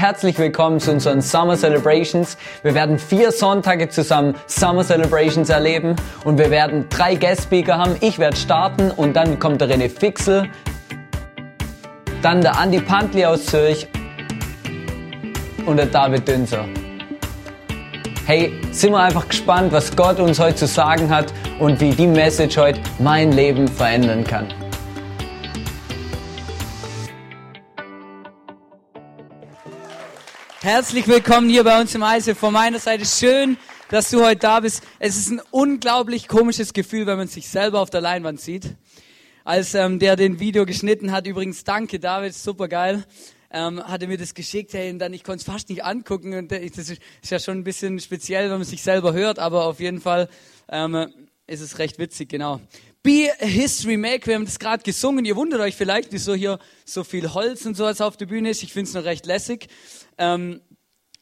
herzlich willkommen zu unseren Summer Celebrations. Wir werden vier Sonntage zusammen Summer Celebrations erleben und wir werden drei Guest Speaker haben. Ich werde starten und dann kommt der René Fixel, dann der Andi Pantli aus Zürich und der David Dünser. Hey, sind wir einfach gespannt, was Gott uns heute zu sagen hat und wie die Message heute mein Leben verändern kann. Herzlich willkommen hier bei uns im Eise. Von meiner Seite schön, dass du heute da bist. Es ist ein unglaublich komisches Gefühl, wenn man sich selber auf der Leinwand sieht. Als ähm, der den Video geschnitten hat, übrigens danke David, super geil, ähm, hat er mir das geschickt, hey, und dann ich konnte es fast nicht angucken und das ist, ist, ja schon ein bisschen speziell, wenn man sich selber hört, aber auf jeden Fall ähm, ist es recht witzig, genau. Be a History Maker. Wir haben das gerade gesungen. Ihr wundert euch vielleicht, wieso hier so viel Holz und sowas auf der Bühne ist. Ich finde es noch recht lässig. Ähm,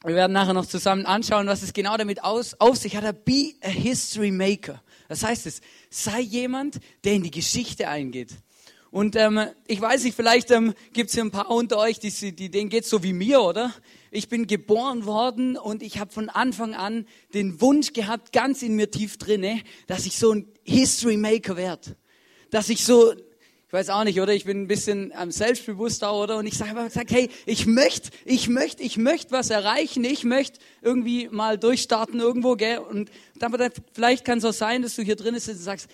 wir werden nachher noch zusammen anschauen, was es genau damit aus, auf sich hat. Be a History Maker. Das heißt es, sei jemand, der in die Geschichte eingeht. Und ähm, ich weiß nicht, vielleicht ähm, gibt es hier ein paar unter euch, die, die, denen geht so wie mir, oder? Ich bin geboren worden und ich habe von Anfang an den Wunsch gehabt, ganz in mir tief drinne, dass ich so ein History Maker werde. Dass ich so ich weiß auch nicht, oder? Ich bin ein bisschen selbstbewusster, oder? Und ich sage aber, sag, hey, ich möchte, ich möchte, ich möchte was erreichen. Ich möchte irgendwie mal durchstarten irgendwo, gell? Und aber vielleicht kann es auch sein, dass du hier drin sitzt und sagst,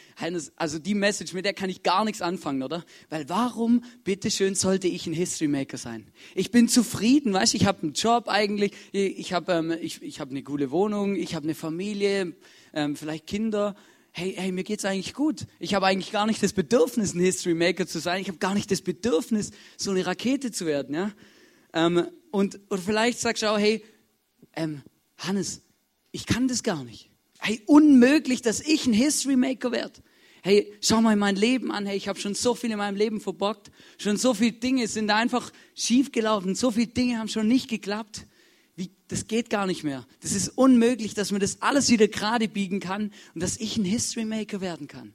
also die Message, mit der kann ich gar nichts anfangen, oder? Weil warum, bitteschön, sollte ich ein History Maker sein? Ich bin zufrieden, weißt? Ich habe einen Job eigentlich, ich habe ähm, ich, ich hab eine coole Wohnung, ich habe eine Familie, ähm, vielleicht Kinder hey, hey, mir geht's eigentlich gut. Ich habe eigentlich gar nicht das Bedürfnis, ein History Maker zu sein. Ich habe gar nicht das Bedürfnis, so eine Rakete zu werden. Ja? Ähm, und oder vielleicht sagst du auch, hey, ähm, Hannes, ich kann das gar nicht. Hey, unmöglich, dass ich ein History Maker werde. Hey, schau mal mein Leben an. Hey, ich habe schon so viel in meinem Leben verbockt. Schon so viele Dinge sind einfach schiefgelaufen. So viele Dinge haben schon nicht geklappt. Wie, das geht gar nicht mehr. Das ist unmöglich, dass man das alles wieder gerade biegen kann und dass ich ein History Maker werden kann.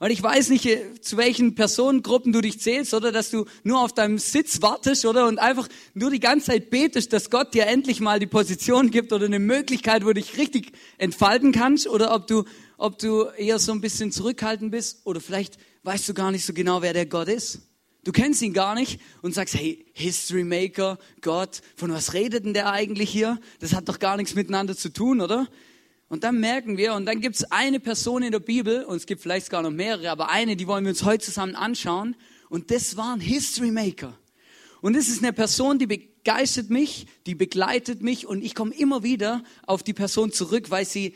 Und ich weiß nicht, äh, zu welchen Personengruppen du dich zählst, oder dass du nur auf deinem Sitz wartest, oder und einfach nur die ganze Zeit betest, dass Gott dir endlich mal die Position gibt oder eine Möglichkeit, wo du dich richtig entfalten kannst, oder ob du, ob du eher so ein bisschen zurückhaltend bist, oder vielleicht weißt du gar nicht so genau, wer der Gott ist. Du kennst ihn gar nicht und sagst, hey, History Maker, Gott, von was redet denn der eigentlich hier? Das hat doch gar nichts miteinander zu tun, oder? Und dann merken wir, und dann gibt es eine Person in der Bibel, und es gibt vielleicht gar noch mehrere, aber eine, die wollen wir uns heute zusammen anschauen, und das war ein History Maker. Und das ist eine Person, die begeistert mich, die begleitet mich, und ich komme immer wieder auf die Person zurück, weil sie,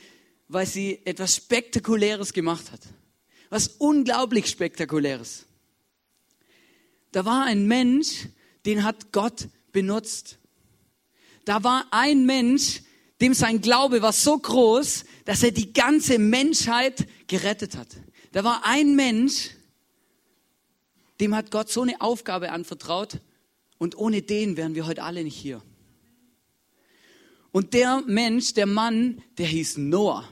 weil sie etwas Spektakuläres gemacht hat. Was unglaublich Spektakuläres. Da war ein Mensch, den hat Gott benutzt. Da war ein Mensch, dem sein Glaube war so groß, dass er die ganze Menschheit gerettet hat. Da war ein Mensch, dem hat Gott so eine Aufgabe anvertraut und ohne den wären wir heute alle nicht hier. Und der Mensch, der Mann, der hieß Noah.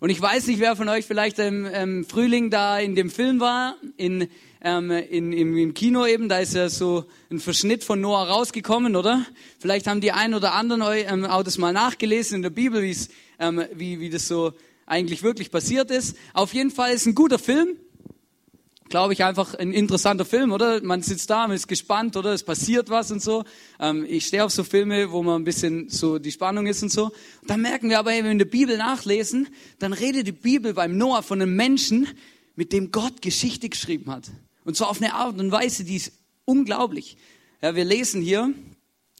Und ich weiß nicht, wer von euch vielleicht im, im Frühling da in dem Film war, in ähm, in, im, im Kino eben, da ist ja so ein Verschnitt von Noah rausgekommen, oder? Vielleicht haben die einen oder anderen ähm, auch das mal nachgelesen in der Bibel, ähm, wie, wie das so eigentlich wirklich passiert ist. Auf jeden Fall ist ein guter Film. Glaube ich einfach ein interessanter Film, oder? Man sitzt da, man ist gespannt, oder? Es passiert was und so. Ähm, ich stehe auf so Filme, wo man ein bisschen so die Spannung ist und so. Und dann merken wir aber, wenn wir in der Bibel nachlesen, dann redet die Bibel beim Noah von einem Menschen, mit dem Gott Geschichte geschrieben hat. Und zwar auf eine Art und Weise, die ist unglaublich. Ja, wir lesen hier,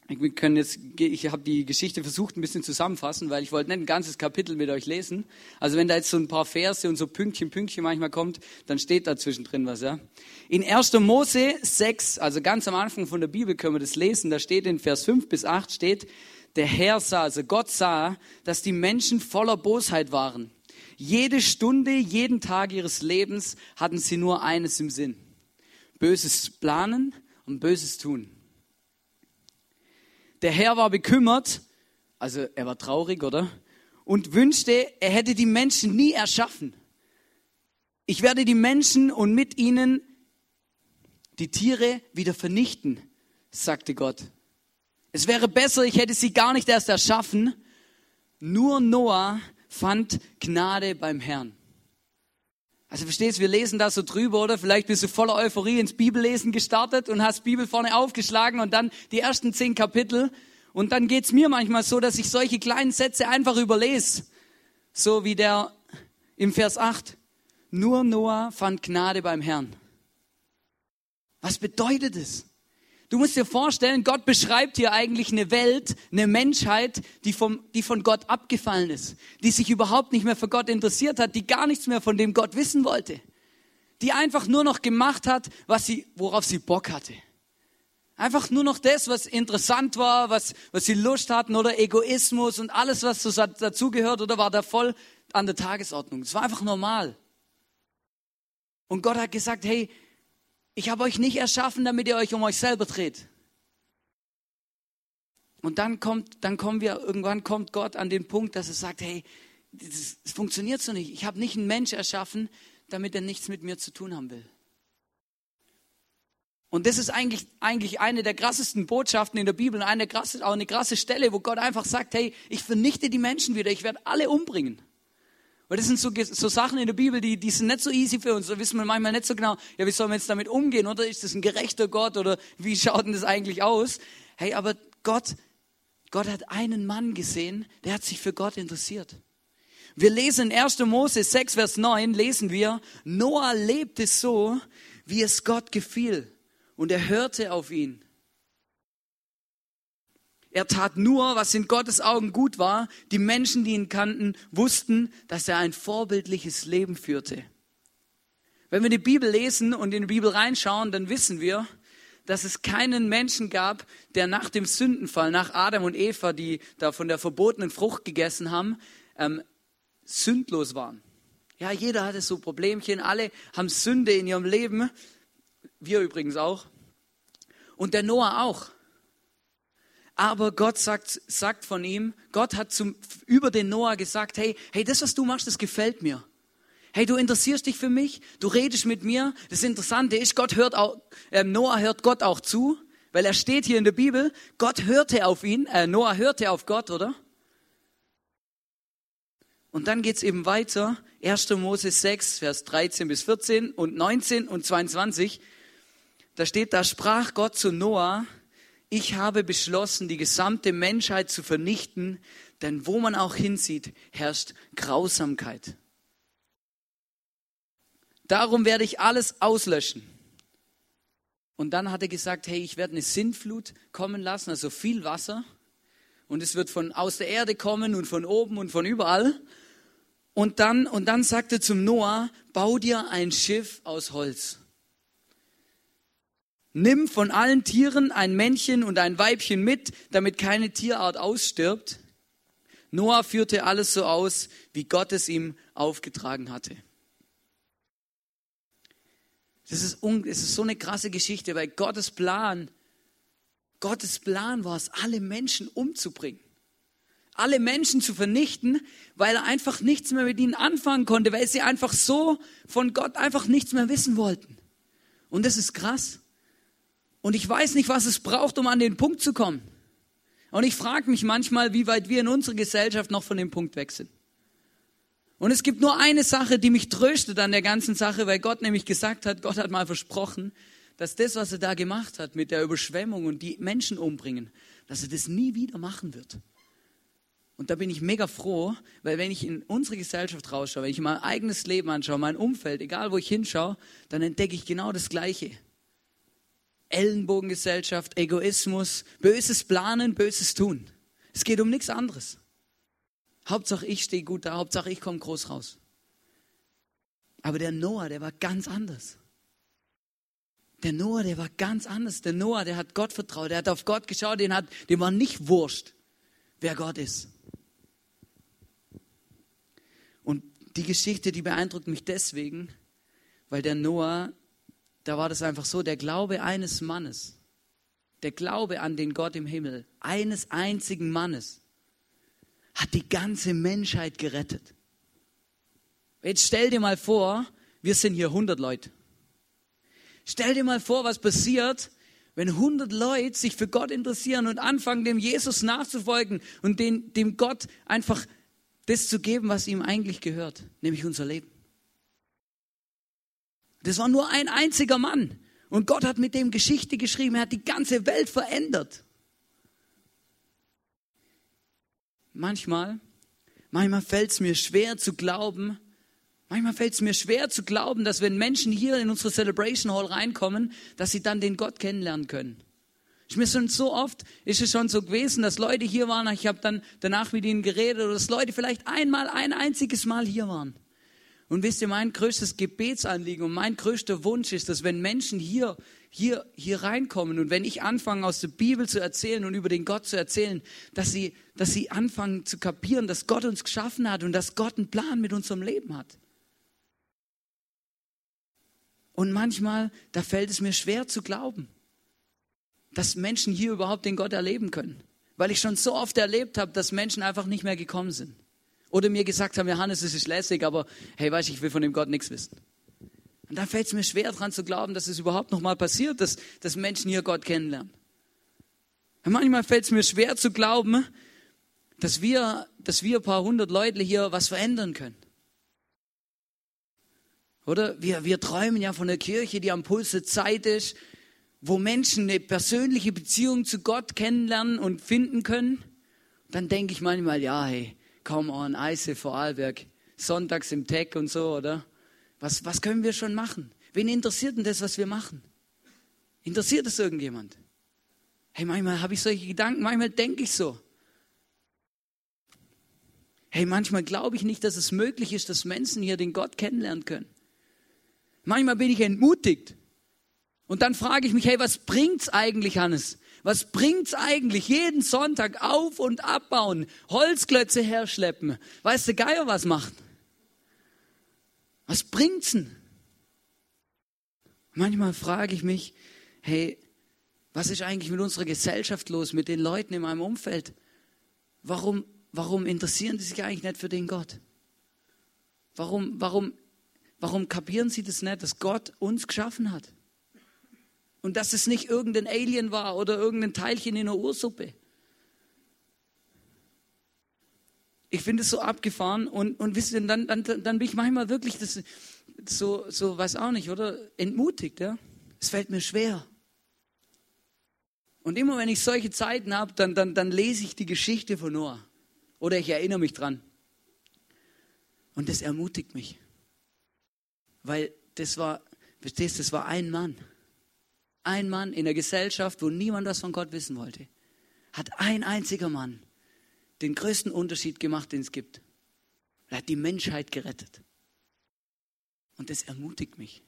wir können jetzt, ich habe die Geschichte versucht ein bisschen zusammenfassen, weil ich wollte nicht ein ganzes Kapitel mit euch lesen. Also wenn da jetzt so ein paar Verse und so Pünktchen, Pünktchen manchmal kommt, dann steht da zwischendrin was, ja. In 1. Mose 6, also ganz am Anfang von der Bibel können wir das lesen, da steht in Vers 5 bis 8 steht, der Herr sah, also Gott sah, dass die Menschen voller Bosheit waren. Jede Stunde, jeden Tag ihres Lebens hatten sie nur eines im Sinn Böses planen und Böses tun. Der Herr war bekümmert, also er war traurig, oder? Und wünschte, er hätte die Menschen nie erschaffen. Ich werde die Menschen und mit ihnen die Tiere wieder vernichten, sagte Gott. Es wäre besser, ich hätte sie gar nicht erst erschaffen. Nur Noah fand Gnade beim Herrn. Also verstehst, wir lesen da so drüber, oder? Vielleicht bist du voller Euphorie ins Bibellesen gestartet und hast Bibel vorne aufgeschlagen und dann die ersten zehn Kapitel. Und dann geht's mir manchmal so, dass ich solche kleinen Sätze einfach überlese. So wie der im Vers 8. Nur Noah fand Gnade beim Herrn. Was bedeutet es? Du musst dir vorstellen, Gott beschreibt hier eigentlich eine Welt, eine Menschheit, die, vom, die von Gott abgefallen ist, die sich überhaupt nicht mehr für Gott interessiert hat, die gar nichts mehr von dem Gott wissen wollte, die einfach nur noch gemacht hat, was sie, worauf sie Bock hatte. Einfach nur noch das, was interessant war, was, was sie Lust hatten oder Egoismus und alles, was so dazugehört oder war da voll an der Tagesordnung. Es war einfach normal. Und Gott hat gesagt, hey, ich habe euch nicht erschaffen, damit ihr euch um euch selber dreht. Und dann kommt, dann kommen wir, irgendwann kommt Gott an den Punkt, dass er sagt, hey, das funktioniert so nicht. Ich habe nicht einen Mensch erschaffen, damit er nichts mit mir zu tun haben will. Und das ist eigentlich, eigentlich eine der krassesten Botschaften in der Bibel, eine krasse, auch eine krasse Stelle, wo Gott einfach sagt, hey, ich vernichte die Menschen wieder, ich werde alle umbringen. Weil das sind so, so Sachen in der Bibel, die, die sind nicht so easy für uns. Da wissen wir manchmal nicht so genau, ja, wie sollen wir jetzt damit umgehen? Oder ist das ein gerechter Gott? Oder wie schaut denn das eigentlich aus? Hey, aber Gott, Gott hat einen Mann gesehen, der hat sich für Gott interessiert. Wir lesen in 1. Mose 6, Vers 9, lesen wir, Noah lebte so, wie es Gott gefiel. Und er hörte auf ihn. Er tat nur, was in Gottes Augen gut war. Die Menschen, die ihn kannten, wussten, dass er ein vorbildliches Leben führte. Wenn wir die Bibel lesen und in die Bibel reinschauen, dann wissen wir, dass es keinen Menschen gab, der nach dem Sündenfall, nach Adam und Eva, die da von der verbotenen Frucht gegessen haben, ähm, sündlos waren. Ja, jeder hatte so Problemchen, alle haben Sünde in ihrem Leben, wir übrigens auch. Und der Noah auch. Aber Gott sagt, sagt von ihm, Gott hat zum, über den Noah gesagt, hey, hey, das, was du machst, das gefällt mir. Hey, du interessierst dich für mich, du redest mit mir. Das Interessante ist, Gott hört auch, äh, Noah hört Gott auch zu, weil er steht hier in der Bibel, Gott hörte auf ihn, äh, Noah hörte auf Gott, oder? Und dann geht's eben weiter, 1. Mose 6, Vers 13 bis 14 und 19 und 22. Da steht, da sprach Gott zu Noah, ich habe beschlossen, die gesamte Menschheit zu vernichten, denn wo man auch hinsieht, herrscht Grausamkeit. Darum werde ich alles auslöschen. Und dann hat er gesagt, hey, ich werde eine Sintflut kommen lassen, also viel Wasser. Und es wird von aus der Erde kommen und von oben und von überall. Und dann, und dann sagte zum Noah, bau dir ein Schiff aus Holz. Nimm von allen Tieren ein Männchen und ein Weibchen mit, damit keine Tierart ausstirbt. Noah führte alles so aus, wie Gott es ihm aufgetragen hatte. Das ist, das ist so eine krasse Geschichte, weil Gottes Plan, Gottes Plan war es, alle Menschen umzubringen. Alle Menschen zu vernichten, weil er einfach nichts mehr mit ihnen anfangen konnte, weil sie einfach so von Gott einfach nichts mehr wissen wollten. Und das ist krass. Und ich weiß nicht, was es braucht, um an den Punkt zu kommen. Und ich frage mich manchmal, wie weit wir in unserer Gesellschaft noch von dem Punkt weg sind. Und es gibt nur eine Sache, die mich tröstet an der ganzen Sache, weil Gott nämlich gesagt hat, Gott hat mal versprochen, dass das, was er da gemacht hat mit der Überschwemmung und die Menschen umbringen, dass er das nie wieder machen wird. Und da bin ich mega froh, weil wenn ich in unsere Gesellschaft rausschaue, wenn ich mein eigenes Leben anschaue, mein Umfeld, egal wo ich hinschaue, dann entdecke ich genau das Gleiche. Ellenbogengesellschaft, Egoismus, böses Planen, böses Tun. Es geht um nichts anderes. Hauptsache ich stehe gut da, Hauptsache ich komme groß raus. Aber der Noah, der war ganz anders. Der Noah, der war ganz anders. Der Noah, der hat Gott vertraut, der hat auf Gott geschaut, den hat, dem war nicht wurscht, wer Gott ist. Und die Geschichte, die beeindruckt mich deswegen, weil der Noah da war das einfach so, der Glaube eines Mannes, der Glaube an den Gott im Himmel, eines einzigen Mannes, hat die ganze Menschheit gerettet. Jetzt stell dir mal vor, wir sind hier 100 Leute. Stell dir mal vor, was passiert, Wenn 100 Leute sich für Gott interessieren und anfangen, dem Jesus nachzufolgen und den, dem Gott einfach das zu geben, was ihm eigentlich gehört, nämlich unser Leben. Das war nur ein einziger Mann. Und Gott hat mit dem Geschichte geschrieben. Er hat die ganze Welt verändert. Manchmal, manchmal fällt es mir schwer zu glauben, manchmal fällt es mir schwer zu glauben, dass wenn Menschen hier in unsere Celebration Hall reinkommen, dass sie dann den Gott kennenlernen können. Ich mir schon so oft ist es schon so gewesen, dass Leute hier waren, ich habe dann danach mit ihnen geredet oder dass Leute vielleicht einmal ein einziges Mal hier waren. Und wisst ihr, mein größtes Gebetsanliegen und mein größter Wunsch ist, dass wenn Menschen hier, hier, hier reinkommen und wenn ich anfange aus der Bibel zu erzählen und über den Gott zu erzählen, dass sie, dass sie anfangen zu kapieren, dass Gott uns geschaffen hat und dass Gott einen Plan mit unserem Leben hat. Und manchmal, da fällt es mir schwer zu glauben, dass Menschen hier überhaupt den Gott erleben können. Weil ich schon so oft erlebt habe, dass Menschen einfach nicht mehr gekommen sind. Oder mir gesagt haben, Johannes, es ist lässig, aber hey, weißt du, ich will von dem Gott nichts wissen. Und da fällt es mir schwer dran zu glauben, dass es überhaupt noch mal passiert, dass, dass Menschen hier Gott kennenlernen. Und manchmal fällt es mir schwer zu glauben, dass wir, dass wir ein paar hundert Leute hier was verändern können. Oder? Wir, wir träumen ja von einer Kirche, die am Puls der Zeit ist, wo Menschen eine persönliche Beziehung zu Gott kennenlernen und finden können. Dann denke ich manchmal, ja, hey, come on, Eise vor Arlberg, sonntags im Tech und so, oder? Was, was können wir schon machen? Wen interessiert denn das, was wir machen? Interessiert es irgendjemand? Hey, manchmal habe ich solche Gedanken, manchmal denke ich so. Hey, manchmal glaube ich nicht, dass es möglich ist, dass Menschen hier den Gott kennenlernen können. Manchmal bin ich entmutigt. Und dann frage ich mich, hey, was bringt's eigentlich, Hannes? Was bringt's eigentlich? Jeden Sonntag auf und abbauen, Holzklötze herschleppen. Weißt du, Geier was macht? Was bringt's denn? Manchmal frage ich mich, hey, was ist eigentlich mit unserer Gesellschaft los, mit den Leuten in meinem Umfeld? Warum, warum interessieren die sich eigentlich nicht für den Gott? Warum, warum, warum kapieren sie das nicht, dass Gott uns geschaffen hat? Und dass es nicht irgendein Alien war oder irgendein Teilchen in der Ursuppe. Ich finde es so abgefahren und, und wisst ihr, dann, dann, dann bin ich manchmal wirklich das, so, so, weiß auch nicht, oder? Entmutigt, ja? Es fällt mir schwer. Und immer wenn ich solche Zeiten habe, dann, dann, dann lese ich die Geschichte von Noah. Oder ich erinnere mich dran. Und das ermutigt mich. Weil das war, verstehst du, das war ein Mann ein Mann in der Gesellschaft, wo niemand was von Gott wissen wollte, hat ein einziger Mann den größten Unterschied gemacht, den es gibt. Er hat die Menschheit gerettet. Und das ermutigt mich.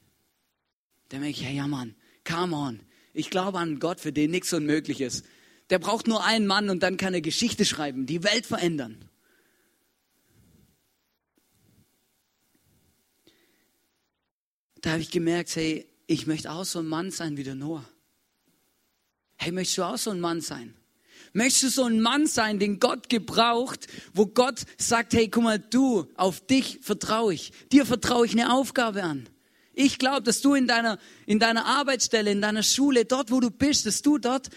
Da denke ich, hey, ja Mann, come on. Ich glaube an Gott, für den nichts unmöglich ist. Der braucht nur einen Mann und dann kann er Geschichte schreiben, die Welt verändern. Da habe ich gemerkt, hey, ich möchte auch so ein Mann sein wie der Noah. Hey, möchtest du auch so ein Mann sein? Möchtest du so ein Mann sein, den Gott gebraucht, wo Gott sagt, hey, guck mal, du, auf dich vertraue ich. Dir vertraue ich eine Aufgabe an. Ich glaube, dass du in deiner, in deiner Arbeitsstelle, in deiner Schule, dort, wo du bist, dass du dort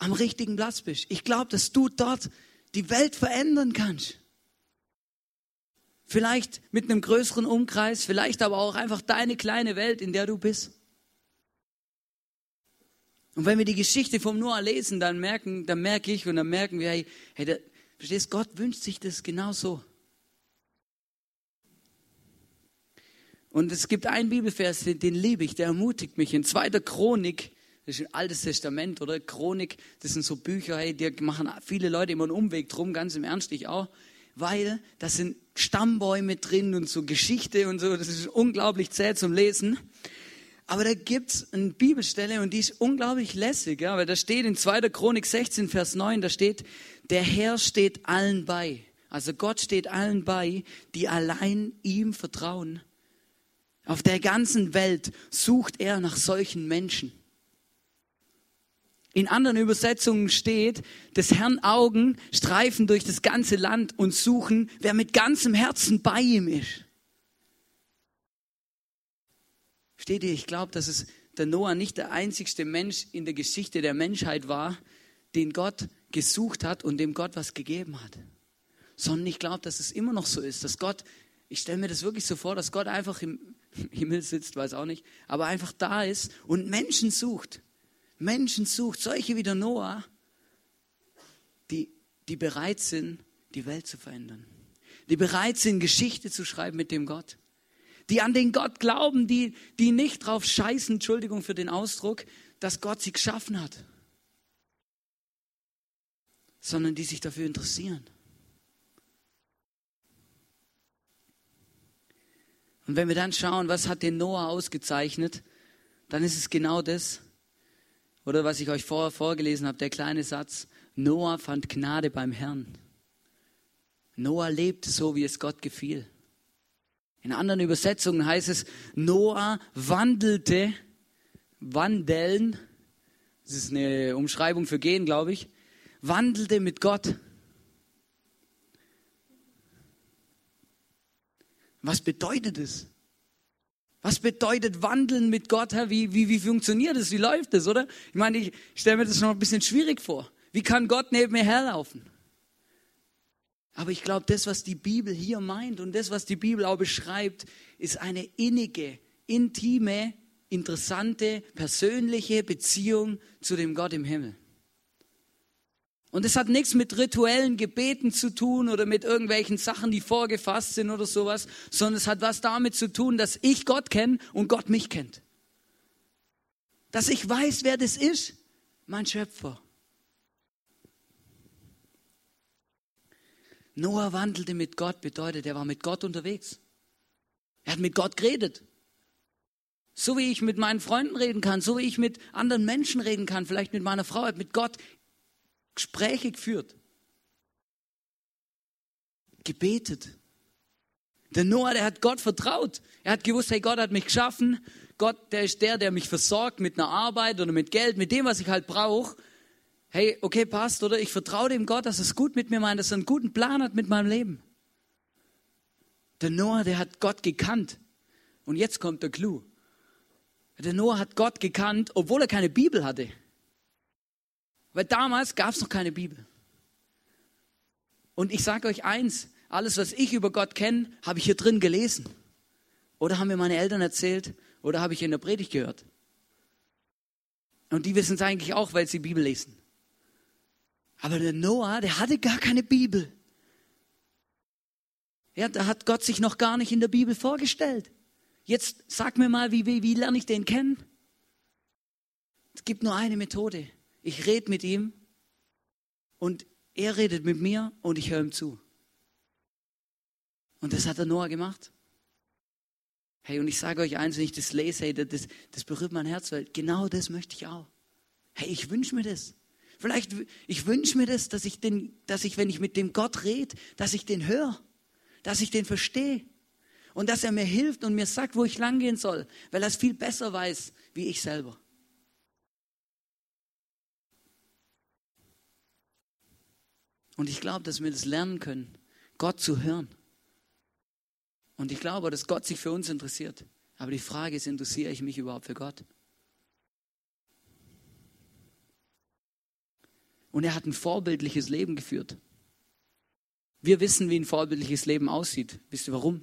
am richtigen Platz bist. Ich glaube, dass du dort die Welt verändern kannst. Vielleicht mit einem größeren Umkreis, vielleicht aber auch einfach deine kleine Welt, in der du bist. Und wenn wir die Geschichte vom Noah lesen, dann merken, dann merke ich und dann merken wir, hey, hey der, verstehst, Gott wünscht sich das genau so. Und es gibt einen Bibelvers, den, den liebe ich, der ermutigt mich. In 2. Chronik, das ist ein altes Testament, oder? Chronik, das sind so Bücher, hey, die machen viele Leute immer einen Umweg drum, ganz im Ernst, ich auch weil das sind Stammbäume drin und so Geschichte und so. Das ist unglaublich zäh zum Lesen. Aber da gibt's eine Bibelstelle und die ist unglaublich lässig, ja, weil da steht in 2. Chronik 16, Vers 9, da steht, der Herr steht allen bei. Also Gott steht allen bei, die allein ihm vertrauen. Auf der ganzen Welt sucht er nach solchen Menschen. In anderen Übersetzungen steht, des Herrn Augen streifen durch das ganze Land und suchen, wer mit ganzem Herzen bei ihm ist. Steht ihr, ich glaube, dass es, der Noah nicht der einzigste Mensch in der Geschichte der Menschheit war, den Gott gesucht hat und dem Gott was gegeben hat. Sondern ich glaube, dass es immer noch so ist, dass Gott, ich stelle mir das wirklich so vor, dass Gott einfach im Himmel sitzt, weiß auch nicht, aber einfach da ist und Menschen sucht. Menschen sucht, solche wie der Noah, die, die bereit sind, die Welt zu verändern. Die bereit sind, Geschichte zu schreiben mit dem Gott. Die an den Gott glauben, die, die nicht drauf scheißen, Entschuldigung für den Ausdruck, dass Gott sie geschaffen hat sondern die sich dafür interessieren. Und wenn wir dann schauen, was hat den Noah ausgezeichnet, dann ist es genau das, oder was ich euch vorher vorgelesen habe, der kleine Satz, Noah fand Gnade beim Herrn. Noah lebte so, wie es Gott gefiel. In anderen Übersetzungen heißt es, Noah wandelte, wandeln, das ist eine Umschreibung für gehen, glaube ich, wandelte mit Gott. Was bedeutet es? Was bedeutet wandeln mit Gott? Wie, wie, wie funktioniert es? Wie läuft es, oder? Ich meine, ich stelle mir das noch ein bisschen schwierig vor. Wie kann Gott neben mir herlaufen? Aber ich glaube, das, was die Bibel hier meint und das, was die Bibel auch beschreibt, ist eine innige, intime, interessante, persönliche Beziehung zu dem Gott im Himmel. Und es hat nichts mit rituellen Gebeten zu tun oder mit irgendwelchen Sachen, die vorgefasst sind oder sowas, sondern es hat was damit zu tun, dass ich Gott kenne und Gott mich kennt. Dass ich weiß, wer das ist, mein Schöpfer. Noah wandelte mit Gott, bedeutet, er war mit Gott unterwegs. Er hat mit Gott geredet. So wie ich mit meinen Freunden reden kann, so wie ich mit anderen Menschen reden kann, vielleicht mit meiner Frau, hat mit Gott Gespräche geführt, gebetet. Der Noah, der hat Gott vertraut. Er hat gewusst, hey, Gott hat mich geschaffen. Gott, der ist der, der mich versorgt mit einer Arbeit oder mit Geld, mit dem, was ich halt brauche. Hey, okay, passt, oder? Ich vertraue dem Gott, dass es gut mit mir meint, dass er einen guten Plan hat mit meinem Leben. Der Noah, der hat Gott gekannt. Und jetzt kommt der Clou. Der Noah hat Gott gekannt, obwohl er keine Bibel hatte. Weil damals gab es noch keine Bibel. Und ich sage euch eins, alles, was ich über Gott kenne, habe ich hier drin gelesen. Oder haben mir meine Eltern erzählt oder habe ich in der Predigt gehört. Und die wissen es eigentlich auch, weil sie Bibel lesen. Aber der Noah, der hatte gar keine Bibel. Ja, da hat Gott sich noch gar nicht in der Bibel vorgestellt. Jetzt sag mir mal, wie, wie, wie lerne ich den kennen? Es gibt nur eine Methode. Ich rede mit ihm und er redet mit mir und ich höre ihm zu. Und das hat der Noah gemacht. Hey, und ich sage euch eins, wenn ich das lese, hey, das, das berührt mein Herz, weil genau das möchte ich auch. Hey, ich wünsche mir das. Vielleicht, ich wünsche mir das, dass ich, den, dass ich, wenn ich mit dem Gott rede, dass ich den höre, dass ich den verstehe und dass er mir hilft und mir sagt, wo ich langgehen soll, weil er es viel besser weiß, wie ich selber. Und ich glaube, dass wir das lernen können, Gott zu hören. Und ich glaube, dass Gott sich für uns interessiert. Aber die Frage ist, interessiere ich mich überhaupt für Gott? Und er hat ein vorbildliches Leben geführt. Wir wissen, wie ein vorbildliches Leben aussieht. Wisst ihr warum?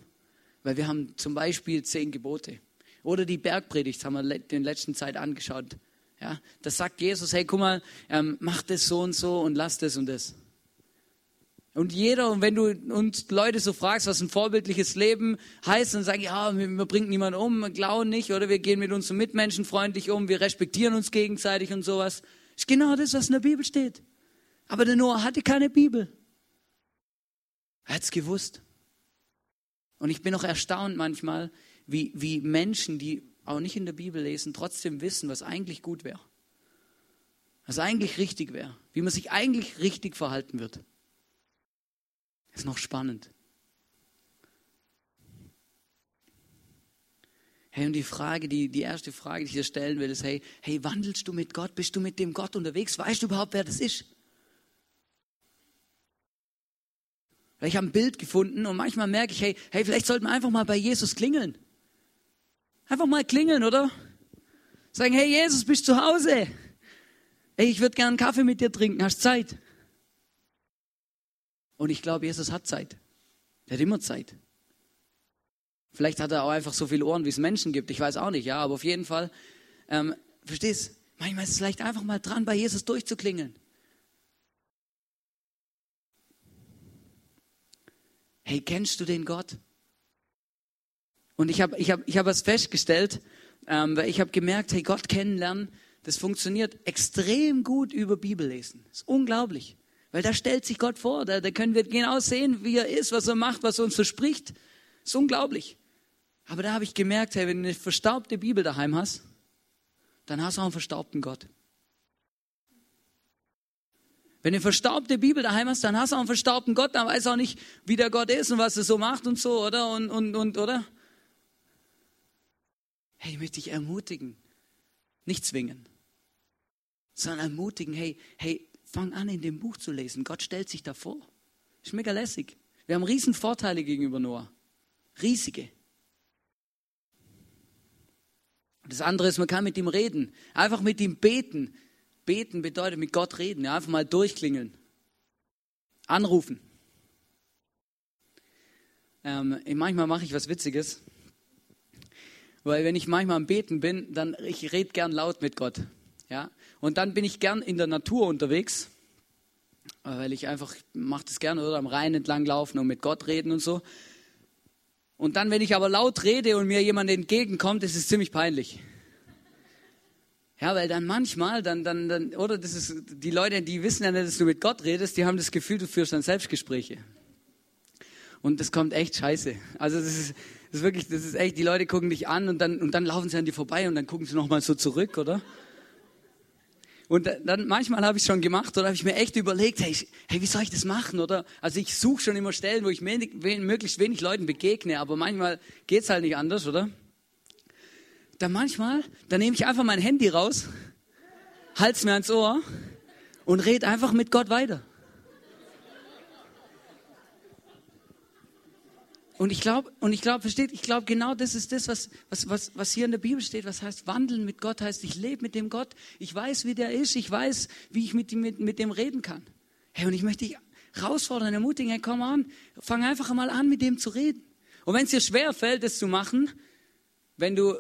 Weil wir haben zum Beispiel zehn Gebote. Oder die Bergpredigt haben wir in der letzten Zeit angeschaut. Ja, da sagt Jesus, hey, guck mal, ähm, mach das so und so und lass das und das. Und jeder, und wenn du uns Leute so fragst, was ein vorbildliches Leben heißt, dann sagen, ja, wir, wir bringen niemanden um, wir klauen nicht, oder wir gehen mit unseren Mitmenschen freundlich um, wir respektieren uns gegenseitig und sowas. Ist genau das, was in der Bibel steht. Aber der Noah hatte keine Bibel. Er hat's gewusst. Und ich bin auch erstaunt manchmal, wie, wie Menschen, die auch nicht in der Bibel lesen, trotzdem wissen, was eigentlich gut wäre. Was eigentlich richtig wäre. Wie man sich eigentlich richtig verhalten wird. Ist noch spannend. Hey, und die Frage, die, die erste Frage, die ich dir stellen will, ist, hey, hey, wandelst du mit Gott? Bist du mit dem Gott unterwegs? Weißt du überhaupt, wer das ist? Ich habe ein Bild gefunden und manchmal merke ich, hey, hey, vielleicht sollten wir einfach mal bei Jesus klingeln. Einfach mal klingeln, oder? Sagen, hey Jesus, bist du zu Hause? Hey, ich würde gern einen Kaffee mit dir trinken, hast Zeit? Und ich glaube, Jesus hat Zeit. Er hat immer Zeit. Vielleicht hat er auch einfach so viele Ohren, wie es Menschen gibt. Ich weiß auch nicht, ja, aber auf jeden Fall, ähm, verstehst Manchmal ist es vielleicht einfach mal dran, bei Jesus durchzuklingeln. Hey, kennst du den Gott? Und ich habe ich hab, ich hab was festgestellt, ähm, weil ich habe gemerkt, hey, Gott kennenlernen, das funktioniert extrem gut über Bibellesen. Das ist unglaublich. Weil da stellt sich Gott vor, da, da können wir genau sehen, wie er ist, was er macht, was er uns verspricht. Das ist unglaublich. Aber da habe ich gemerkt, hey, wenn du eine verstaubte Bibel daheim hast, dann hast du auch einen verstaubten Gott. Wenn du eine verstaubte Bibel daheim hast, dann hast du auch einen verstaubten Gott, dann weiß auch nicht, wie der Gott ist und was er so macht und so, oder? Und, und, und, oder? Hey, ich möchte dich ermutigen, nicht zwingen, sondern ermutigen, hey, hey, fang an, in dem Buch zu lesen. Gott stellt sich davor. Ist mega lässig. Wir haben riesen Vorteile gegenüber Noah. Riesige. Das andere ist, man kann mit ihm reden. Einfach mit ihm beten. Beten bedeutet mit Gott reden. Ja, einfach mal durchklingeln. Anrufen. Ähm, manchmal mache ich was Witziges. Weil wenn ich manchmal am Beten bin, dann ich rede gern laut mit Gott. Ja? Und dann bin ich gern in der Natur unterwegs, weil ich einfach mache das gerne oder am Rhein entlang laufen und mit Gott reden und so. Und dann, wenn ich aber laut rede und mir jemand entgegenkommt, ist es ziemlich peinlich. Ja, weil dann manchmal, dann, dann, dann, oder das ist, die Leute, die wissen ja nicht, dass du mit Gott redest, die haben das Gefühl, du führst dann Selbstgespräche. Und das kommt echt scheiße. Also das ist, das ist wirklich, das ist echt, die Leute gucken dich an und dann, und dann laufen sie an dir vorbei und dann gucken sie nochmal so zurück, oder? Und dann manchmal habe ich schon gemacht oder habe ich mir echt überlegt, hey, hey, wie soll ich das machen? Oder also ich suche schon immer Stellen, wo ich möglichst wenig Leuten begegne, aber manchmal geht es halt nicht anders, oder? Dann manchmal, dann nehme ich einfach mein Handy raus, halte es mir ans Ohr und rede einfach mit Gott weiter. Und ich glaube, und ich glaube, versteht, ich glaube, genau das ist das, was, was, was, was hier in der Bibel steht. Was heißt wandeln mit Gott? Heißt, ich lebe mit dem Gott. Ich weiß, wie der ist. Ich weiß, wie ich mit, mit, mit dem reden kann. Hey, und ich möchte dich herausfordern, ermutigen, hey, komm an, fang einfach mal an, mit dem zu reden. Und wenn es dir schwer fällt, das zu machen, wenn du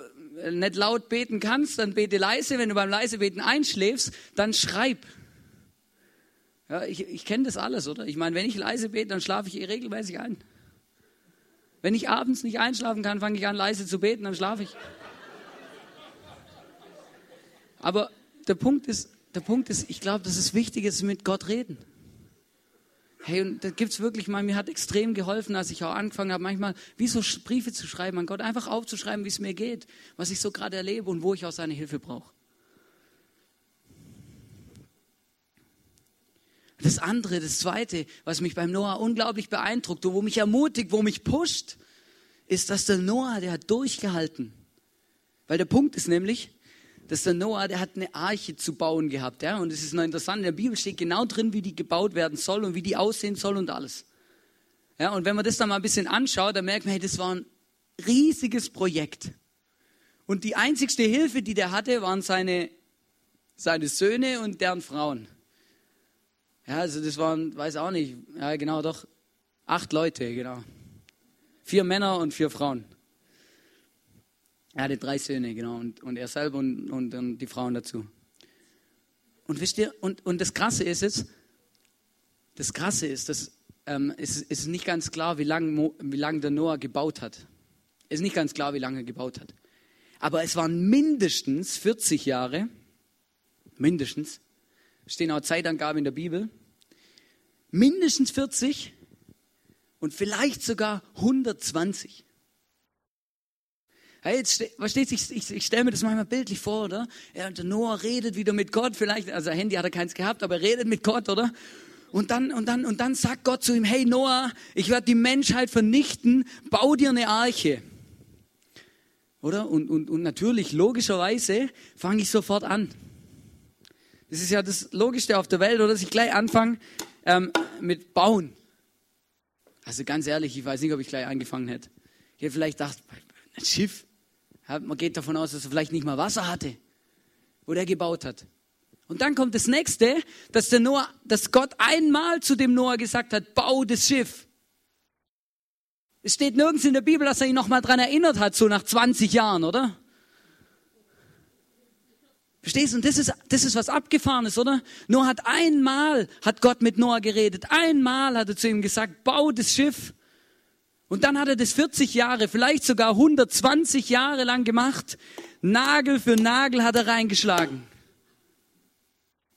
nicht laut beten kannst, dann bete leise. Wenn du beim leise beten einschläfst, dann schreib. Ja, ich, ich kenne das alles, oder? Ich meine, wenn ich leise bete, dann schlafe ich regelmäßig ein. Wenn ich abends nicht einschlafen kann, fange ich an leise zu beten, dann schlafe ich. Aber der Punkt ist, der Punkt ist, ich glaube, dass es wichtig ist, mit Gott reden. Hey, und da gibt es wirklich mal, mir hat extrem geholfen, als ich auch angefangen habe, manchmal wie so Briefe zu schreiben an Gott, einfach aufzuschreiben, wie es mir geht, was ich so gerade erlebe und wo ich auch seine Hilfe brauche. Das andere, das zweite, was mich beim Noah unglaublich beeindruckt und wo mich ermutigt, wo mich pusht, ist, dass der Noah, der hat durchgehalten. Weil der Punkt ist nämlich, dass der Noah, der hat eine Arche zu bauen gehabt. Ja? Und es ist noch interessant, in der Bibel steht genau drin, wie die gebaut werden soll und wie die aussehen soll und alles. Ja, und wenn man das dann mal ein bisschen anschaut, dann merkt man, hey, das war ein riesiges Projekt. Und die einzigste Hilfe, die der hatte, waren seine, seine Söhne und deren Frauen. Ja, also das waren, weiß auch nicht, ja genau, doch, acht Leute, genau. Vier Männer und vier Frauen. Er hatte drei Söhne, genau, und, und er selber und, und, und die Frauen dazu. Und wisst ihr, und, und das Krasse ist jetzt, das Krasse ist, dass ähm, es ist nicht ganz klar, wie lange wie lang der Noah gebaut hat. Es ist nicht ganz klar, wie lange er gebaut hat. Aber es waren mindestens 40 Jahre, mindestens, stehen auch Zeitangaben in der Bibel, mindestens 40 und vielleicht sogar 120. Hey, jetzt, versteht ich, ich, ich stelle mir das manchmal bildlich vor, oder? Ja, der Noah redet wieder mit Gott, vielleicht, also Handy hat er keins gehabt, aber er redet mit Gott, oder? Und dann, und dann, und dann sagt Gott zu ihm, hey Noah, ich werde die Menschheit vernichten, bau dir eine Arche. Oder? Und, und, und natürlich, logischerweise, fange ich sofort an. Das ist ja das Logischste auf der Welt, oder? Dass ich gleich anfange ähm, mit Bauen. Also ganz ehrlich, ich weiß nicht, ob ich gleich angefangen hätte. Ich hätte vielleicht gedacht, ein Schiff. man geht davon aus, dass er vielleicht nicht mal Wasser hatte. wo der gebaut hat. Und dann kommt das nächste, dass, der Noah, dass Gott einmal zu dem Noah gesagt hat, bau das Schiff. Es steht nirgends in der Bibel, dass er ihn nochmal dran erinnert hat, so nach 20 Jahren, oder? Verstehst du? Und das ist, das ist was Abgefahrenes, oder? Noah hat einmal, hat Gott mit Noah geredet. Einmal hat er zu ihm gesagt, bau das Schiff. Und dann hat er das 40 Jahre, vielleicht sogar 120 Jahre lang gemacht. Nagel für Nagel hat er reingeschlagen.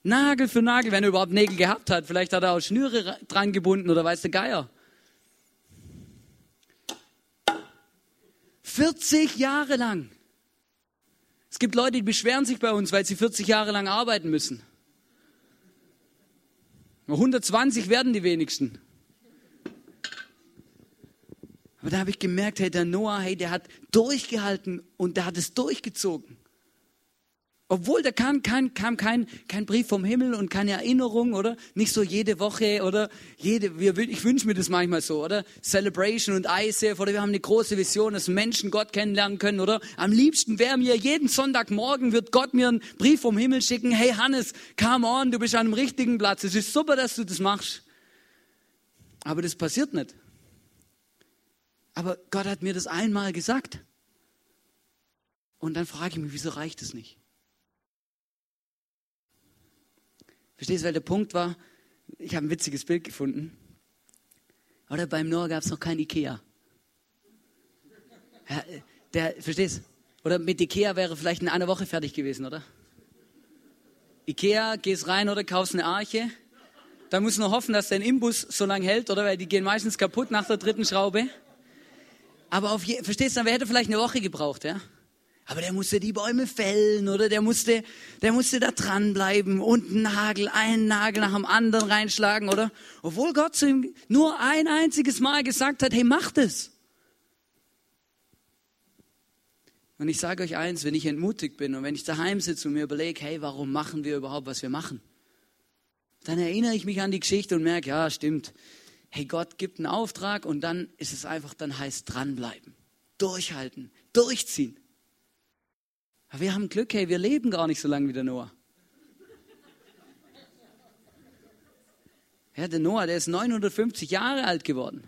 Nagel für Nagel, wenn er überhaupt Nägel gehabt hat. Vielleicht hat er auch Schnüre dran gebunden oder weiß der Geier. 40 Jahre lang. Es gibt Leute, die beschweren sich bei uns, weil sie 40 Jahre lang arbeiten müssen. 120 werden die wenigsten. Aber da habe ich gemerkt, hey, der Noah, hey, der hat durchgehalten und der hat es durchgezogen. Obwohl da kam, kein, kam kein, kein Brief vom Himmel und keine Erinnerung, oder? Nicht so jede Woche, oder? Jede, wir, ich wünsche mir das manchmal so, oder? Celebration und ISF, oder wir haben eine große Vision, dass Menschen Gott kennenlernen können, oder? Am liebsten wäre mir, jeden Sonntagmorgen wird Gott mir einen Brief vom Himmel schicken, hey Hannes, come on, du bist an dem richtigen Platz, es ist super, dass du das machst. Aber das passiert nicht. Aber Gott hat mir das einmal gesagt. Und dann frage ich mich, wieso reicht es nicht? Verstehst du, weil der Punkt war, ich habe ein witziges Bild gefunden. Oder beim Noah gab es noch kein Ikea. Ja, der, verstehst Oder mit Ikea wäre vielleicht in einer Woche fertig gewesen, oder? Ikea, gehst rein oder kaufst eine Arche. Da musst du nur hoffen, dass dein Imbus so lange hält, oder? Weil die gehen meistens kaputt nach der dritten Schraube. Aber auf je, verstehst du, wer hätte vielleicht eine Woche gebraucht, ja? Aber der musste die Bäume fällen oder der musste, der musste da dranbleiben und einen Nagel, einen Nagel nach dem anderen reinschlagen, oder? Obwohl Gott zu ihm nur ein einziges Mal gesagt hat, hey, mach das. Und ich sage euch eins, wenn ich entmutigt bin und wenn ich daheim sitze und mir überlege, hey, warum machen wir überhaupt, was wir machen? Dann erinnere ich mich an die Geschichte und merke, ja, stimmt. Hey, Gott gibt einen Auftrag und dann ist es einfach, dann heißt dranbleiben, durchhalten, durchziehen. Aber wir haben Glück, hey, wir leben gar nicht so lange wie der Noah. Ja, der Noah, der ist 950 Jahre alt geworden.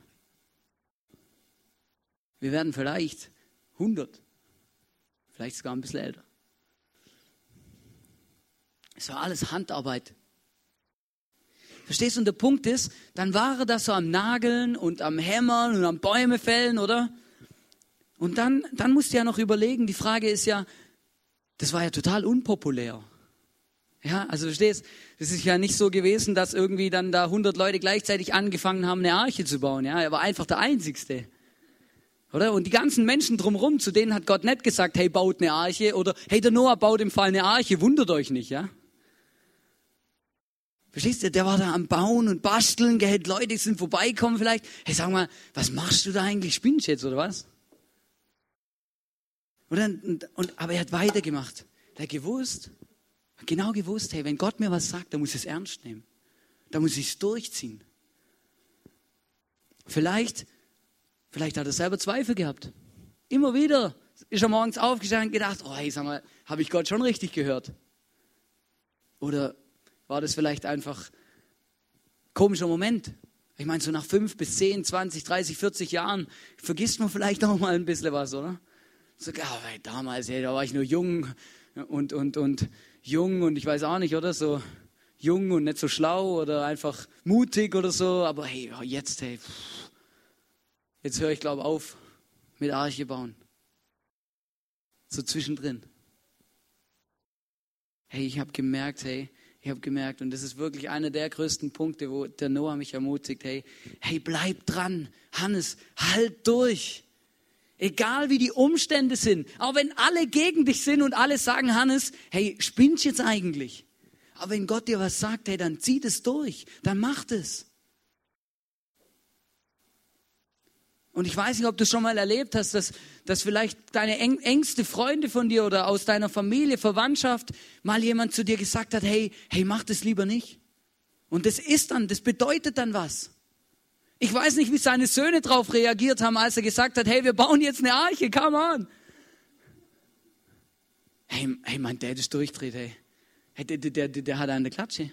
Wir werden vielleicht 100, vielleicht sogar ein bisschen älter. Es war alles Handarbeit. Verstehst du? Und der Punkt ist, dann war er da so am Nageln und am Hämmern und am Bäume fällen, oder? Und dann, dann musst du ja noch überlegen, die Frage ist ja, das war ja total unpopulär. Ja, also verstehst, es ist ja nicht so gewesen, dass irgendwie dann da 100 Leute gleichzeitig angefangen haben, eine Arche zu bauen. Ja, er war einfach der Einzigste. Oder? Und die ganzen Menschen drumherum, zu denen hat Gott nicht gesagt, hey, baut eine Arche oder hey, der Noah baut im Fall eine Arche, wundert euch nicht, ja? Verstehst du? Der war da am Bauen und Basteln, gell, Leute sind vorbeikommen vielleicht. Hey, sag mal, was machst du da eigentlich? Spinnst jetzt oder was? Und dann, und, und, aber er hat weitergemacht. Er hat gewusst, hat genau gewusst, hey, wenn Gott mir was sagt, dann muss ich es ernst nehmen. Da muss ich es durchziehen. Vielleicht, vielleicht hat er selber Zweifel gehabt. Immer wieder ist er morgens aufgestanden und gedacht, oh, hey, sag mal, habe ich Gott schon richtig gehört? Oder war das vielleicht einfach ein komischer Moment? Ich meine, so nach fünf bis zehn, zwanzig, dreißig, vierzig Jahren vergisst man vielleicht auch mal ein bisschen was, oder? So, ja, damals, ja, da war ich nur jung und, und, und jung und ich weiß auch nicht, oder? So jung und nicht so schlau oder einfach mutig oder so. Aber hey, jetzt, hey, jetzt höre ich, glaube auf mit Arche bauen. So zwischendrin. Hey, ich habe gemerkt, hey, ich habe gemerkt, und das ist wirklich einer der größten Punkte, wo der Noah mich ermutigt, hey, hey, bleib dran, Hannes, halt durch. Egal wie die Umstände sind. Auch wenn alle gegen dich sind und alle sagen, Hannes, hey, spinnst jetzt eigentlich? Aber wenn Gott dir was sagt, hey, dann zieh es durch. Dann mach es. Und ich weiß nicht, ob du schon mal erlebt hast, dass, dass vielleicht deine engste Freunde von dir oder aus deiner Familie, Verwandtschaft mal jemand zu dir gesagt hat, hey, hey, mach das lieber nicht. Und das ist dann, das bedeutet dann was. Ich weiß nicht, wie seine Söhne darauf reagiert haben, als er gesagt hat, hey, wir bauen jetzt eine Arche, come on. hey, hey mein Dad ist durchdreht, hey. hey der, der, der, der hat eine Klatsche.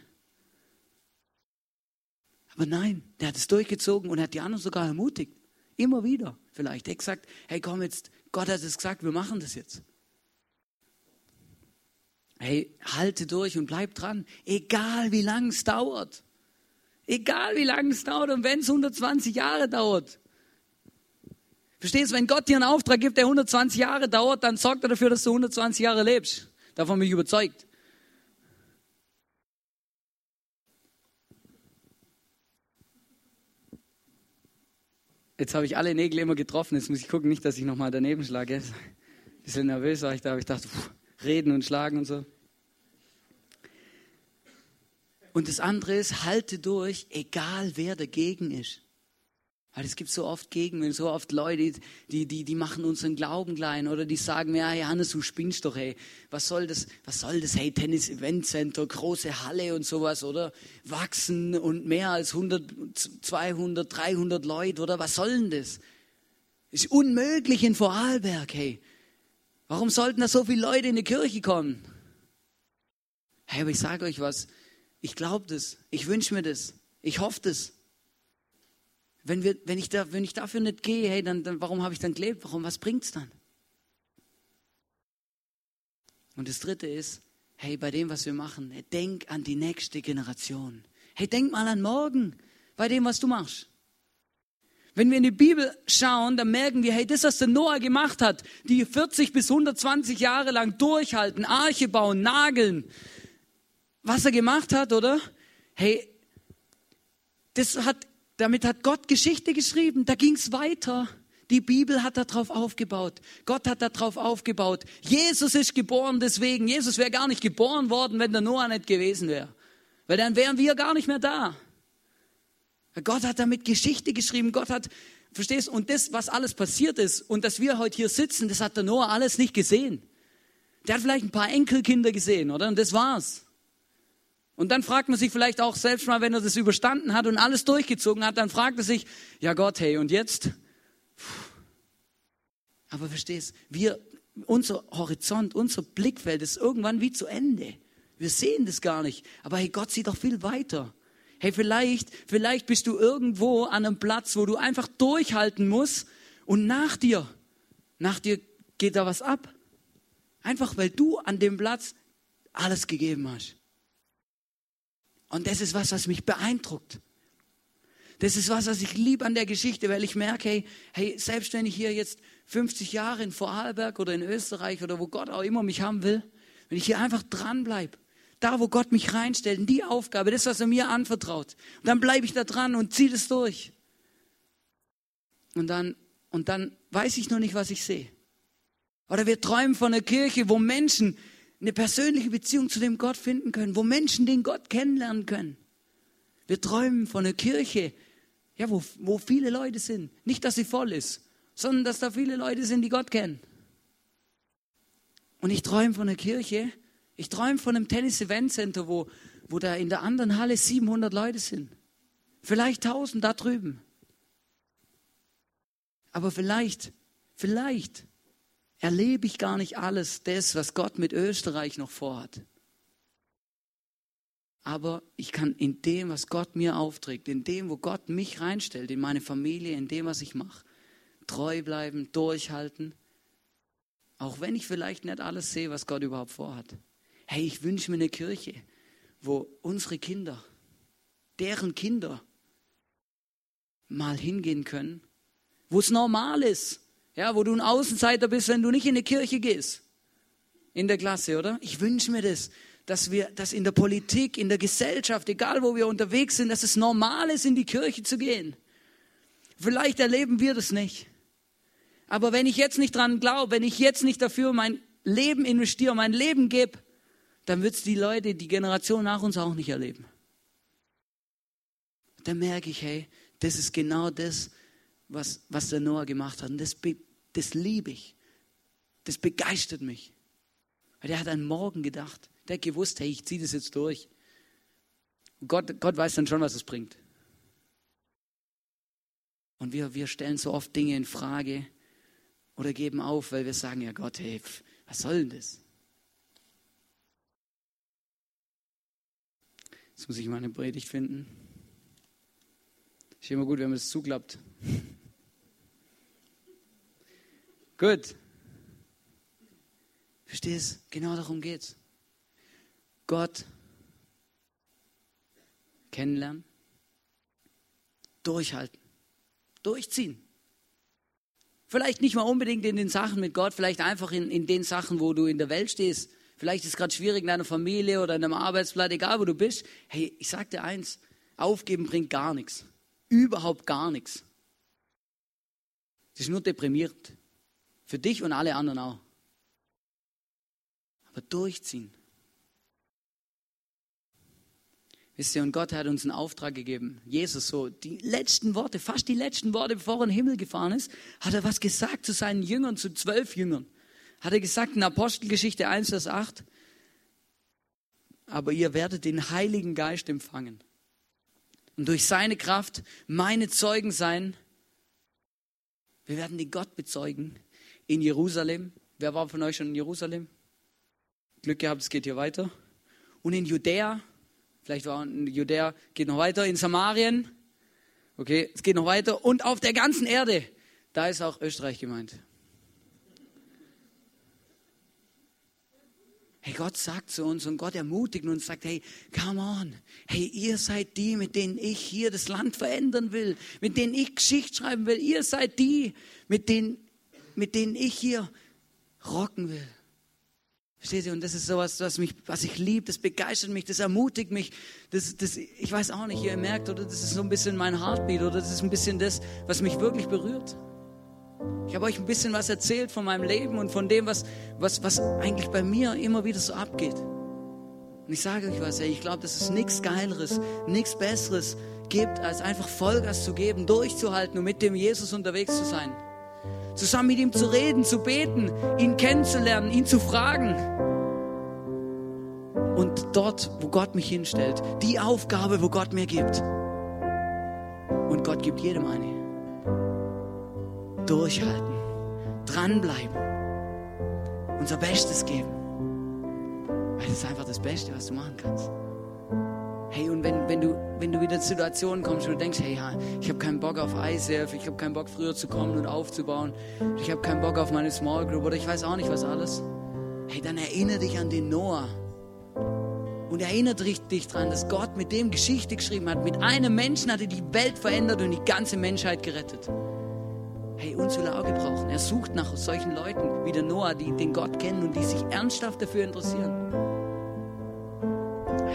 Aber nein, der hat es durchgezogen und hat die anderen sogar ermutigt. Immer wieder vielleicht. Er hat gesagt, hey komm jetzt, Gott hat es gesagt, wir machen das jetzt. Hey, halte durch und bleib dran, egal wie lange es dauert. Egal wie lange es dauert und wenn es 120 Jahre dauert. Verstehst du, wenn Gott dir einen Auftrag gibt, der 120 Jahre dauert, dann sorgt er dafür, dass du 120 Jahre lebst. Davon bin ich überzeugt. Jetzt habe ich alle Nägel immer getroffen. Jetzt muss ich gucken, nicht, dass ich nochmal daneben schlage. Ein bisschen nervös war ich da, aber ich dachte, pff, reden und schlagen und so. Und das andere ist, halte durch, egal wer dagegen ist. Weil es gibt so oft Gegenden, so oft Leute, die, die, die machen unseren Glauben klein oder die sagen mir, ja, Hannes, du spinnst doch, hey. Was soll das, was soll das, hey, Tennis Event Center, große Halle und sowas, oder? Wachsen und mehr als 100, 200, 300 Leute, oder? Was soll denn das? Ist unmöglich in Vorarlberg, hey. Warum sollten da so viele Leute in die Kirche kommen? Hey, aber ich sage euch was, ich glaube das, ich wünsche mir das, ich hoffe das. Wenn, wir, wenn, ich da, wenn ich dafür nicht gehe, hey, dann, dann warum habe ich dann gelebt? Warum, was bringt es dann? Und das Dritte ist, hey, bei dem, was wir machen, hey, denk an die nächste Generation. Hey, denk mal an morgen bei dem, was du machst. Wenn wir in die Bibel schauen, dann merken wir, hey, das, was der Noah gemacht hat, die 40 bis 120 Jahre lang durchhalten, Arche bauen, nageln, was er gemacht hat, oder? Hey, das hat, damit hat Gott Geschichte geschrieben. Da ging es weiter. Die Bibel hat darauf aufgebaut. Gott hat darauf aufgebaut. Jesus ist geboren deswegen. Jesus wäre gar nicht geboren worden, wenn der Noah nicht gewesen wäre. Weil dann wären wir gar nicht mehr da. Gott hat damit Geschichte geschrieben. Gott hat, verstehst du, und das, was alles passiert ist und dass wir heute hier sitzen, das hat der Noah alles nicht gesehen. Der hat vielleicht ein paar Enkelkinder gesehen, oder? Und das war's. Und dann fragt man sich vielleicht auch selbst mal, wenn er das überstanden hat und alles durchgezogen hat, dann fragt er sich, ja Gott, hey, und jetzt? Aber verstehst, wir, unser Horizont, unser Blickfeld ist irgendwann wie zu Ende. Wir sehen das gar nicht. Aber hey, Gott sieht doch viel weiter. Hey, vielleicht, vielleicht bist du irgendwo an einem Platz, wo du einfach durchhalten musst und nach dir, nach dir geht da was ab. Einfach weil du an dem Platz alles gegeben hast. Und das ist was, was mich beeindruckt. Das ist was, was ich liebe an der Geschichte, weil ich merke, hey, hey, selbst wenn ich hier jetzt 50 Jahre in Vorarlberg oder in Österreich oder wo Gott auch immer mich haben will, wenn ich hier einfach dranbleibe, da wo Gott mich reinstellt, in die Aufgabe, das, was er mir anvertraut, dann bleibe ich da dran und ziehe das durch. Und dann, und dann weiß ich noch nicht, was ich sehe. Oder wir träumen von einer Kirche, wo Menschen eine persönliche Beziehung zu dem Gott finden können, wo Menschen den Gott kennenlernen können. Wir träumen von einer Kirche, ja, wo, wo viele Leute sind. Nicht, dass sie voll ist, sondern dass da viele Leute sind, die Gott kennen. Und ich träume von einer Kirche, ich träume von einem Tennis-Event-Center, wo, wo da in der anderen Halle 700 Leute sind. Vielleicht 1000 da drüben. Aber vielleicht, vielleicht erlebe ich gar nicht alles das, was Gott mit Österreich noch vorhat. Aber ich kann in dem, was Gott mir aufträgt, in dem, wo Gott mich reinstellt, in meine Familie, in dem, was ich mache, treu bleiben, durchhalten. Auch wenn ich vielleicht nicht alles sehe, was Gott überhaupt vorhat. Hey, ich wünsche mir eine Kirche, wo unsere Kinder, deren Kinder mal hingehen können, wo es normal ist, ja, wo du ein Außenseiter bist, wenn du nicht in die Kirche gehst. In der Klasse, oder? Ich wünsche mir das, dass wir, dass in der Politik, in der Gesellschaft, egal wo wir unterwegs sind, dass es normal ist, in die Kirche zu gehen. Vielleicht erleben wir das nicht. Aber wenn ich jetzt nicht dran glaube, wenn ich jetzt nicht dafür mein Leben investiere, mein Leben gebe, dann wird es die Leute, die Generation nach uns auch nicht erleben. Dann merke ich, hey, das ist genau das, was, was der Noah gemacht hat. Und das das liebe ich, das begeistert mich. Weil der hat an morgen gedacht, der hat gewusst, hey, ich ziehe das jetzt durch. Und Gott, Gott weiß dann schon, was es bringt. Und wir, wir stellen so oft Dinge in Frage oder geben auf, weil wir sagen, ja Gott, hey, was soll denn das? Jetzt muss ich mal eine Predigt finden. Ist immer gut, wenn man es zuklappt gut. Verstehst? Genau darum geht's. Gott kennenlernen, durchhalten, durchziehen. Vielleicht nicht mal unbedingt in den Sachen mit Gott, vielleicht einfach in, in den Sachen, wo du in der Welt stehst. Vielleicht ist es gerade schwierig in deiner Familie oder in deinem Arbeitsplatz, egal wo du bist. Hey, ich sag dir eins, aufgeben bringt gar nichts. Überhaupt gar nichts. Es ist nur deprimierend. Für dich und alle anderen auch. Aber durchziehen. Wisst ihr, und Gott hat uns einen Auftrag gegeben. Jesus so, die letzten Worte, fast die letzten Worte, bevor er in den Himmel gefahren ist, hat er was gesagt zu seinen Jüngern, zu zwölf Jüngern. Hat er gesagt in Apostelgeschichte 1, Vers 8, aber ihr werdet den Heiligen Geist empfangen und durch seine Kraft meine Zeugen sein. Wir werden den Gott bezeugen in Jerusalem. Wer war von euch schon in Jerusalem? Glück gehabt, es geht hier weiter. Und in Judäa Vielleicht war in Judäa, geht noch weiter, in Samarien. Okay, es geht noch weiter. Und auf der ganzen Erde, da ist auch Österreich gemeint. Hey, Gott sagt zu uns und Gott ermutigt uns und sagt, hey, come on. Hey, ihr seid die, mit denen ich hier das Land verändern will, mit denen ich Geschichte schreiben will. Ihr seid die, mit denen, mit denen ich hier rocken will. Versteht ihr? Und das ist sowas, was, mich, was ich liebe, das begeistert mich, das ermutigt mich. Das, das, ich weiß auch nicht, ihr merkt, oder das ist so ein bisschen mein Heartbeat, oder das ist ein bisschen das, was mich wirklich berührt. Ich habe euch ein bisschen was erzählt von meinem Leben und von dem, was, was, was eigentlich bei mir immer wieder so abgeht. Und ich sage euch was, ey, ich glaube, dass es nichts Geileres, nichts Besseres gibt, als einfach Vollgas zu geben, durchzuhalten und mit dem Jesus unterwegs zu sein zusammen mit ihm zu reden, zu beten, ihn kennenzulernen, ihn zu fragen. Und dort, wo Gott mich hinstellt, die Aufgabe, wo Gott mir gibt. Und Gott gibt jedem eine. Durchhalten, dranbleiben, unser Bestes geben. Weil das ist einfach das Beste, was du machen kannst. Hey, und wenn, wenn, du, wenn du wieder in Situationen kommst, wo du denkst, hey, ich habe keinen Bock auf ISF, ich habe keinen Bock früher zu kommen und aufzubauen, ich habe keinen Bock auf meine Small Group oder ich weiß auch nicht was alles. Hey, dann erinnere dich an den Noah. Und erinnere dich daran, dass Gott mit dem Geschichte geschrieben hat. Mit einem Menschen hat er die Welt verändert und die ganze Menschheit gerettet. Hey, uns will er auch gebrauchen. Er sucht nach solchen Leuten wie der Noah, die den Gott kennen und die sich ernsthaft dafür interessieren.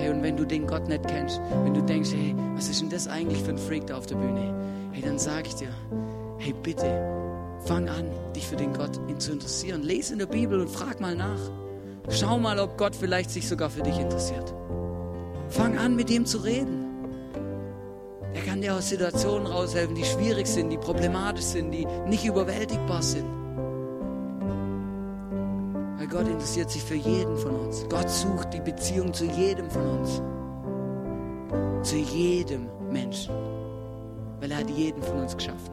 Hey, und wenn du den Gott nicht kennst, wenn du denkst, hey, was ist denn das eigentlich für ein Freak da auf der Bühne? Hey, dann sage ich dir, hey, bitte, fang an, dich für den Gott zu interessieren. Lese in der Bibel und frag mal nach. Schau mal, ob Gott vielleicht sich sogar für dich interessiert. Fang an, mit ihm zu reden. Er kann dir aus Situationen raushelfen, die schwierig sind, die problematisch sind, die nicht überwältigbar sind. Gott interessiert sich für jeden von uns. Gott sucht die Beziehung zu jedem von uns. Zu jedem Menschen. Weil er hat jeden von uns geschaffen.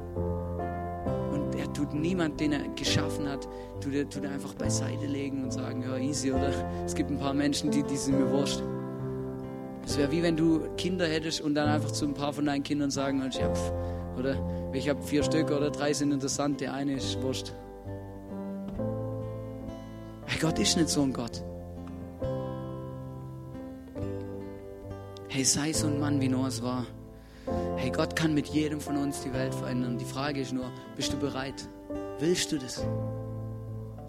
Und er tut niemand, den er geschaffen hat, tut er, tut er einfach beiseite legen und sagen, ja, easy, oder es gibt ein paar Menschen, die, die sind mir wurscht. Es wäre wie wenn du Kinder hättest und dann einfach zu ein paar von deinen Kindern sagen würdest, ja, pff, oder ich habe vier Stück oder drei sind interessant, der eine ist wurscht. Gott ist nicht so ein Gott. Hey, sei so ein Mann, wie Noahs war. Hey, Gott kann mit jedem von uns die Welt verändern. Die Frage ist nur, bist du bereit? Willst du das?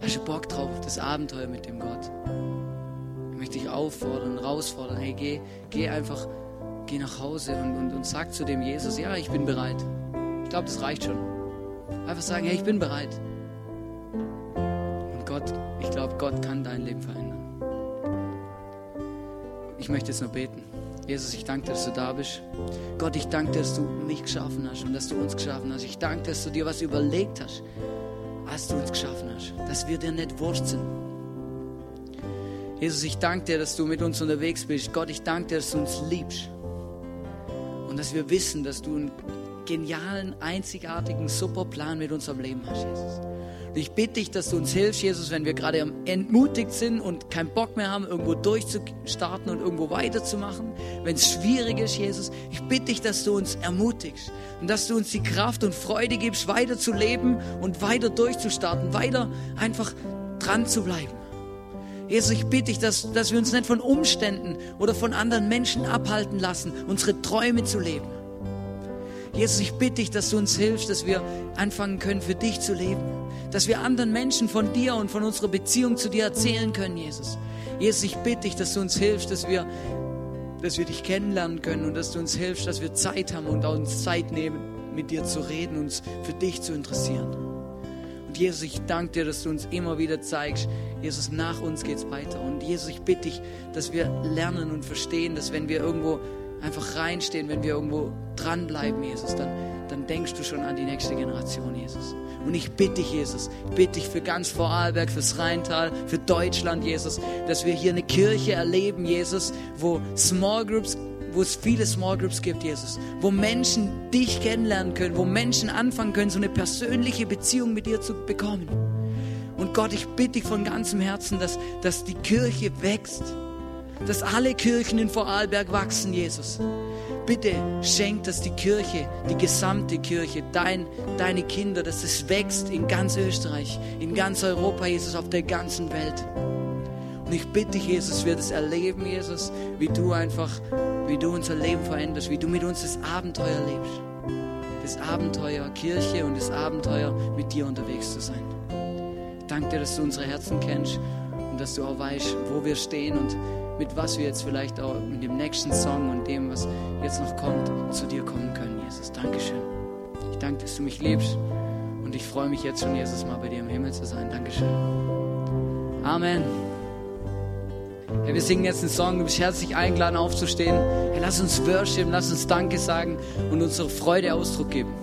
Hast du Bock drauf, das Abenteuer mit dem Gott? Ich möchte dich auffordern, herausfordern. Hey, geh, geh einfach, geh nach Hause und, und, und sag zu dem Jesus, ja, ich bin bereit. Ich glaube, das reicht schon. Einfach sagen, hey, ich bin bereit. Gott kann dein Leben verändern. Ich möchte jetzt nur beten. Jesus, ich danke dir, dass du da bist. Gott, ich danke dir, dass du mich geschaffen hast und dass du uns geschaffen hast. Ich danke dir, dass du dir was überlegt hast, als du uns geschaffen hast. Dass wir dir nicht wurscht sind. Jesus, ich danke dir, dass du mit uns unterwegs bist. Gott, ich danke dir, dass du uns liebst. Und dass wir wissen, dass du einen genialen, einzigartigen, super Plan mit unserem Leben hast, Jesus. Ich bitte dich, dass du uns hilfst, Jesus, wenn wir gerade entmutigt sind und keinen Bock mehr haben, irgendwo durchzustarten und irgendwo weiterzumachen. Wenn es schwierig ist, Jesus, ich bitte dich, dass du uns ermutigst und dass du uns die Kraft und Freude gibst, weiter zu leben und weiter durchzustarten, weiter einfach dran zu bleiben. Jesus, ich bitte dich, dass, dass wir uns nicht von Umständen oder von anderen Menschen abhalten lassen, unsere Träume zu leben. Jesus, ich bitte dich, dass du uns hilfst, dass wir anfangen können, für dich zu leben. Dass wir anderen Menschen von dir und von unserer Beziehung zu dir erzählen können, Jesus. Jesus, ich bitte dich, dass du uns hilfst, dass wir, dass wir dich kennenlernen können und dass du uns hilfst, dass wir Zeit haben und auch uns Zeit nehmen, mit dir zu reden, uns für dich zu interessieren. Und Jesus, ich danke dir, dass du uns immer wieder zeigst, Jesus, nach uns geht's weiter. Und Jesus, ich bitte dich, dass wir lernen und verstehen, dass wenn wir irgendwo einfach reinstehen, wenn wir irgendwo dranbleiben, Jesus, dann, dann denkst du schon an die nächste Generation, Jesus. Und ich bitte dich, Jesus, bitte dich für ganz Vorarlberg, fürs Rheintal, für Deutschland, Jesus, dass wir hier eine Kirche erleben, Jesus, wo Small Groups wo es viele Small Groups gibt, Jesus, wo Menschen dich kennenlernen können, wo Menschen anfangen können, so eine persönliche Beziehung mit dir zu bekommen. Und Gott, ich bitte dich von ganzem Herzen, dass, dass die Kirche wächst, dass alle Kirchen in Vorarlberg wachsen, Jesus. Bitte schenk, dass die Kirche, die gesamte Kirche, dein, deine Kinder, dass es wächst in ganz Österreich, in ganz Europa, Jesus, auf der ganzen Welt. Und ich bitte dich, Jesus, wir das erleben, Jesus, wie du einfach, wie du unser Leben veränderst, wie du mit uns das Abenteuer lebst. Das Abenteuer Kirche und das Abenteuer mit dir unterwegs zu sein. Ich danke dir, dass du unsere Herzen kennst und dass du auch weißt, wo wir stehen und mit was wir jetzt vielleicht auch mit dem nächsten Song und dem, was jetzt noch kommt, zu dir kommen können, Jesus. Dankeschön. Ich danke, dass du mich liebst und ich freue mich jetzt schon, Jesus, mal bei dir im Himmel zu sein. Dankeschön. Amen. Hey, wir singen jetzt einen Song, du bist herzlich eingeladen aufzustehen. Hey, lass uns worshipen, lass uns Danke sagen und unsere Freude Ausdruck geben.